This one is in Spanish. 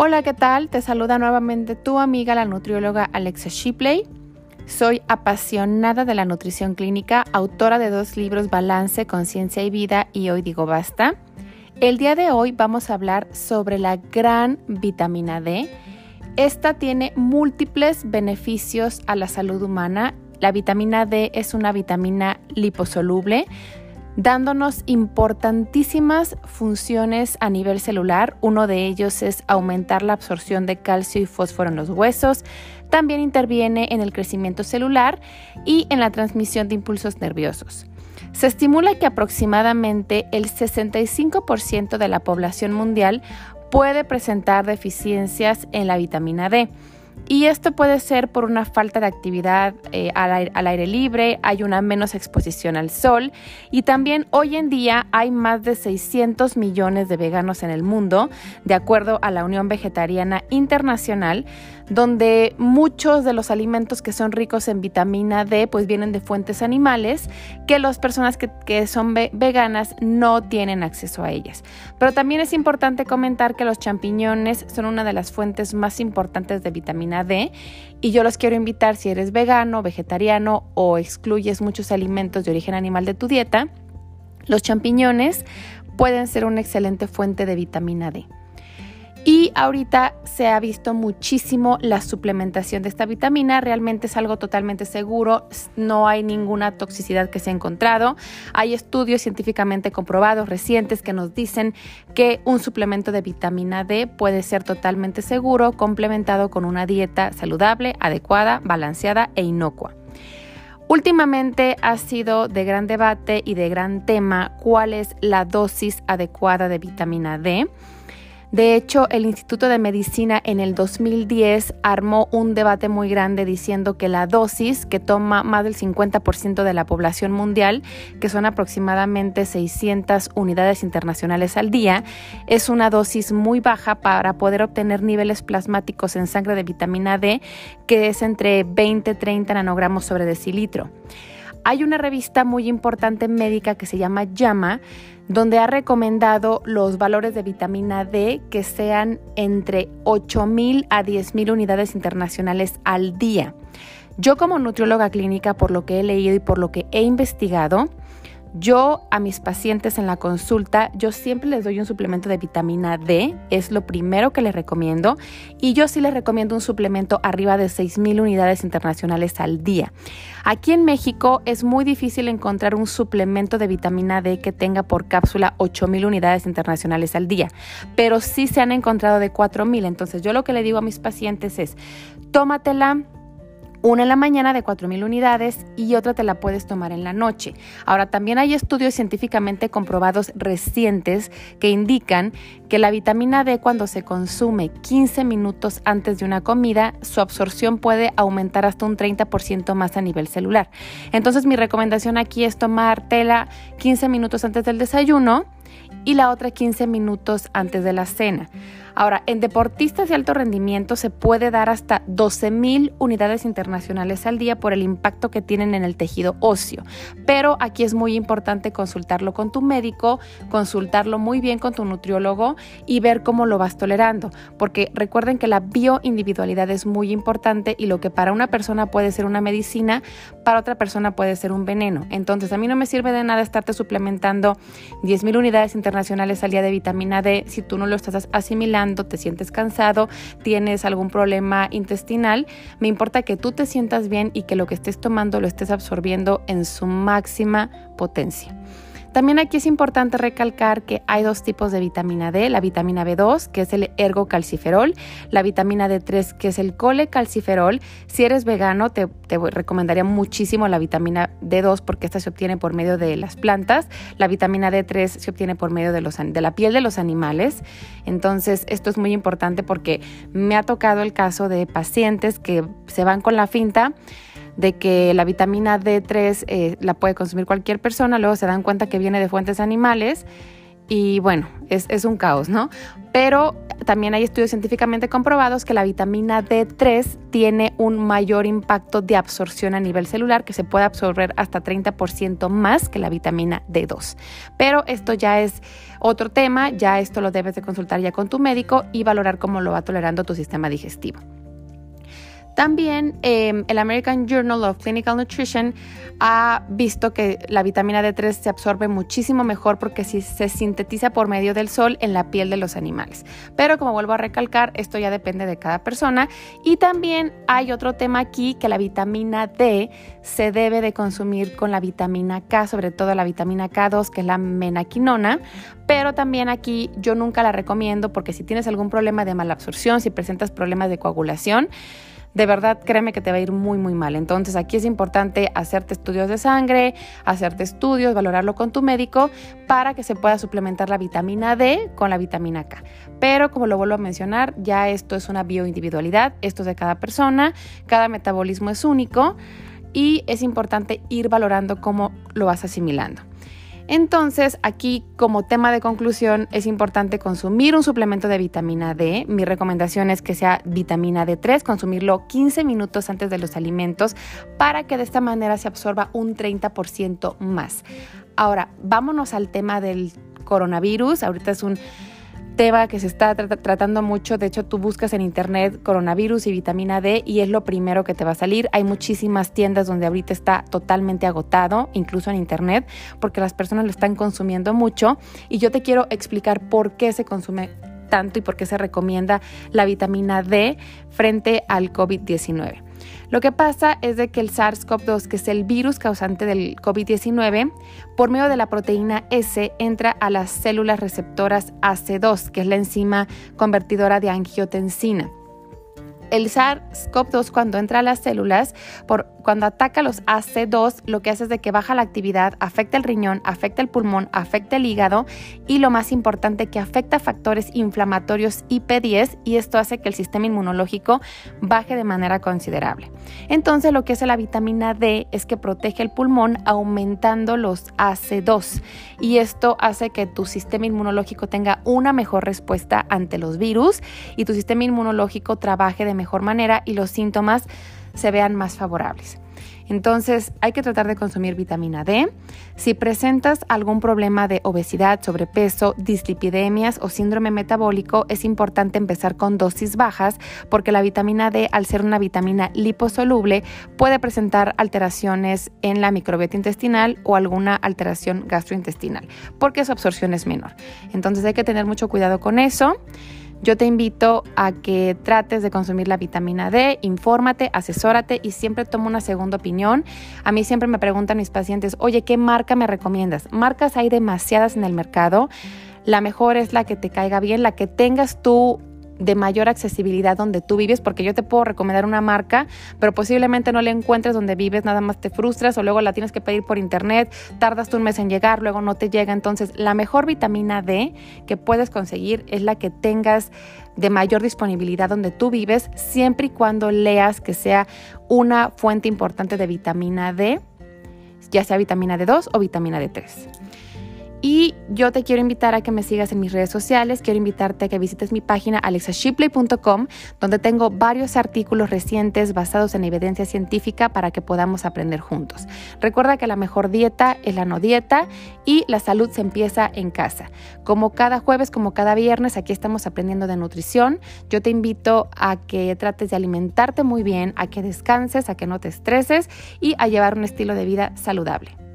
Hola, ¿qué tal? Te saluda nuevamente tu amiga la nutrióloga Alexa Shipley. Soy apasionada de la nutrición clínica, autora de dos libros Balance, Conciencia y Vida y Hoy Digo Basta. El día de hoy vamos a hablar sobre la gran vitamina D. Esta tiene múltiples beneficios a la salud humana. La vitamina D es una vitamina liposoluble dándonos importantísimas funciones a nivel celular. Uno de ellos es aumentar la absorción de calcio y fósforo en los huesos. También interviene en el crecimiento celular y en la transmisión de impulsos nerviosos. Se estimula que aproximadamente el 65% de la población mundial puede presentar deficiencias en la vitamina D. Y esto puede ser por una falta de actividad eh, al, aire, libre, hay una menos exposición al sol y también hoy en día hay más de 600 millones de veganos en el mundo, de acuerdo a la Unión Vegetariana Internacional, donde muchos de los alimentos que son ricos en vitamina D pues vienen de fuentes animales que las personas que, que son veganas no tienen acceso a ellas. Pero también es importante comentar que los champiñones son una de las fuentes más importantes de vitamina D y yo los quiero invitar si eres vegano, vegetariano o excluyes muchos alimentos de origen animal de tu dieta, los champiñones pueden ser una excelente fuente de vitamina D. Y ahorita se ha visto muchísimo la suplementación de esta vitamina, realmente es algo totalmente seguro, no hay ninguna toxicidad que se ha encontrado. Hay estudios científicamente comprobados recientes que nos dicen que un suplemento de vitamina D puede ser totalmente seguro, complementado con una dieta saludable, adecuada, balanceada e inocua. Últimamente ha sido de gran debate y de gran tema cuál es la dosis adecuada de vitamina D. De hecho, el Instituto de Medicina en el 2010 armó un debate muy grande diciendo que la dosis que toma más del 50% de la población mundial, que son aproximadamente 600 unidades internacionales al día, es una dosis muy baja para poder obtener niveles plasmáticos en sangre de vitamina D, que es entre 20 y 30 nanogramos sobre decilitro. Hay una revista muy importante médica que se llama JAMA, donde ha recomendado los valores de vitamina D que sean entre 8.000 a 10.000 unidades internacionales al día. Yo como nutrióloga clínica, por lo que he leído y por lo que he investigado, yo a mis pacientes en la consulta, yo siempre les doy un suplemento de vitamina D, es lo primero que les recomiendo, y yo sí les recomiendo un suplemento arriba de 6.000 unidades internacionales al día. Aquí en México es muy difícil encontrar un suplemento de vitamina D que tenga por cápsula 8.000 unidades internacionales al día, pero sí se han encontrado de 4.000. Entonces yo lo que le digo a mis pacientes es, tómatela una en la mañana de 4.000 unidades y otra te la puedes tomar en la noche. Ahora, también hay estudios científicamente comprobados recientes que indican que la vitamina D cuando se consume 15 minutos antes de una comida, su absorción puede aumentar hasta un 30% más a nivel celular. Entonces, mi recomendación aquí es tomar tela 15 minutos antes del desayuno y la otra 15 minutos antes de la cena. Ahora, en deportistas de alto rendimiento se puede dar hasta 12.000 unidades internacionales al día por el impacto que tienen en el tejido óseo. Pero aquí es muy importante consultarlo con tu médico, consultarlo muy bien con tu nutriólogo y ver cómo lo vas tolerando. Porque recuerden que la bioindividualidad es muy importante y lo que para una persona puede ser una medicina, para otra persona puede ser un veneno. Entonces, a mí no me sirve de nada estarte suplementando 10.000 unidades internacionales al día de vitamina D si tú no lo estás asimilando te sientes cansado, tienes algún problema intestinal, me importa que tú te sientas bien y que lo que estés tomando lo estés absorbiendo en su máxima potencia. También aquí es importante recalcar que hay dos tipos de vitamina D, la vitamina B2, que es el ergocalciferol, la vitamina D3, que es el colecalciferol. Si eres vegano, te, recomendaría muchísimo la vitamina D2 porque esta se obtiene por medio de las plantas. La vitamina D3 se obtiene por medio de, la piel de los animales. Entonces, esto es muy importante porque me ha tocado el caso de pacientes que se van con la finta de que la vitamina D3 eh, la puede consumir cualquier persona, luego se dan cuenta que viene de fuentes animales y bueno, es, es un caos, ¿no? Pero también hay estudios científicamente comprobados que la vitamina D3 tiene un mayor impacto de absorción a nivel celular, que se puede absorber hasta 30% más que la vitamina D2. Pero esto ya es otro tema, ya esto lo debes de consultar ya con tu médico y valorar cómo lo va tolerando tu sistema digestivo. También em, el American Journal of Clinical Nutrition ha visto que la vitamina D3 se absorbe muchísimo mejor porque se sintetiza por medio del sol en la piel de los animales. Pero como vuelvo a recalcar, esto ya depende de cada persona. Y también hay otro tema aquí que la vitamina D se debe de consumir con la vitamina K, sobre todo la vitamina K2, que es la menaquinona. Pero también aquí yo nunca la recomiendo porque si tienes algún problema de malabsorción, si presentas problemas de coagulación, de verdad créeme que te va a ir muy muy mal. Entonces aquí es importante hacerte estudios de sangre, hacerte estudios, valorarlo con tu médico para que se pueda suplementar la vitamina D con la vitamina K. Pero como lo vuelvo a mencionar, ya esto es una bioindividualidad, esto es de cada persona, cada metabolismo es único y es importante ir valorando cómo lo vas asimilando. Entonces, aquí como tema de conclusión es importante consumir un suplemento de vitamina D. Mi recomendación es que sea vitamina D3, consumirlo 15 minutos antes de los alimentos para que de esta manera se absorba un 30% más. Ahora, vámonos al tema del coronavirus. Ahorita es un tema que se está tratando mucho. De hecho, tú buscas en internet coronavirus y vitamina D y es lo primero que te va a salir. Hay muchísimas tiendas donde ahorita está totalmente agotado, incluso en internet, porque las personas lo están consumiendo mucho. Y yo te quiero explicar por qué se consume tanto y por qué se recomienda la vitamina D frente al COVID-19. Lo que pasa es de que el SARS-CoV-2, que es el virus causante del COVID-19, por medio de la proteína S entra a las células receptoras AC2, que es la enzima convertidora de angiotensina. El SARS-CoV-2 cuando entra a las células, por, cuando ataca los AC2, lo que hace es de que baja la actividad, afecta el riñón, afecta el pulmón, afecta el hígado y lo más importante que afecta factores inflamatorios IP10 y esto hace que el sistema inmunológico baje de manera considerable. Entonces lo que hace la vitamina D es que protege el pulmón aumentando los AC2 y esto hace que tu sistema inmunológico tenga una mejor respuesta ante los virus y tu sistema inmunológico trabaje de mejor manera y los síntomas se vean más favorables. Entonces hay que tratar de consumir vitamina D. Si presentas algún problema de obesidad, sobrepeso, dislipidemias o síndrome metabólico, es importante empezar con dosis bajas porque la vitamina D, al ser una vitamina liposoluble, puede presentar alteraciones en la microbiota intestinal o alguna alteración gastrointestinal porque su absorción es menor. Entonces hay que tener mucho cuidado con eso. Yo te invito a que trates de consumir la vitamina D, infórmate, asesórate y siempre toma una segunda opinión. A mí siempre me preguntan mis pacientes, oye, ¿qué marca me recomiendas? Marcas hay demasiadas en el mercado. La mejor es la que te caiga bien, la que tengas tú de mayor accesibilidad donde tú vives, porque yo te puedo recomendar una marca, pero posiblemente no la encuentres donde vives, nada más te frustras o luego la tienes que pedir por internet, tardas un mes en llegar, luego no te llega. Entonces, la mejor vitamina D que puedes conseguir es la que tengas de mayor disponibilidad donde tú vives, siempre y cuando leas que sea una fuente importante de vitamina D, ya sea vitamina D2 o vitamina D3. Y yo te quiero invitar a que me sigas en mis redes sociales, quiero invitarte a que visites mi página alexashipley.com, donde tengo varios artículos recientes basados en evidencia científica para que podamos aprender juntos. Recuerda que la mejor dieta es la no dieta y la salud se empieza en casa. Como cada jueves, como cada viernes, aquí estamos aprendiendo de nutrición. Yo te invito a que trates de alimentarte muy bien, a que descanses, a que no te estreses y a llevar un estilo de vida saludable.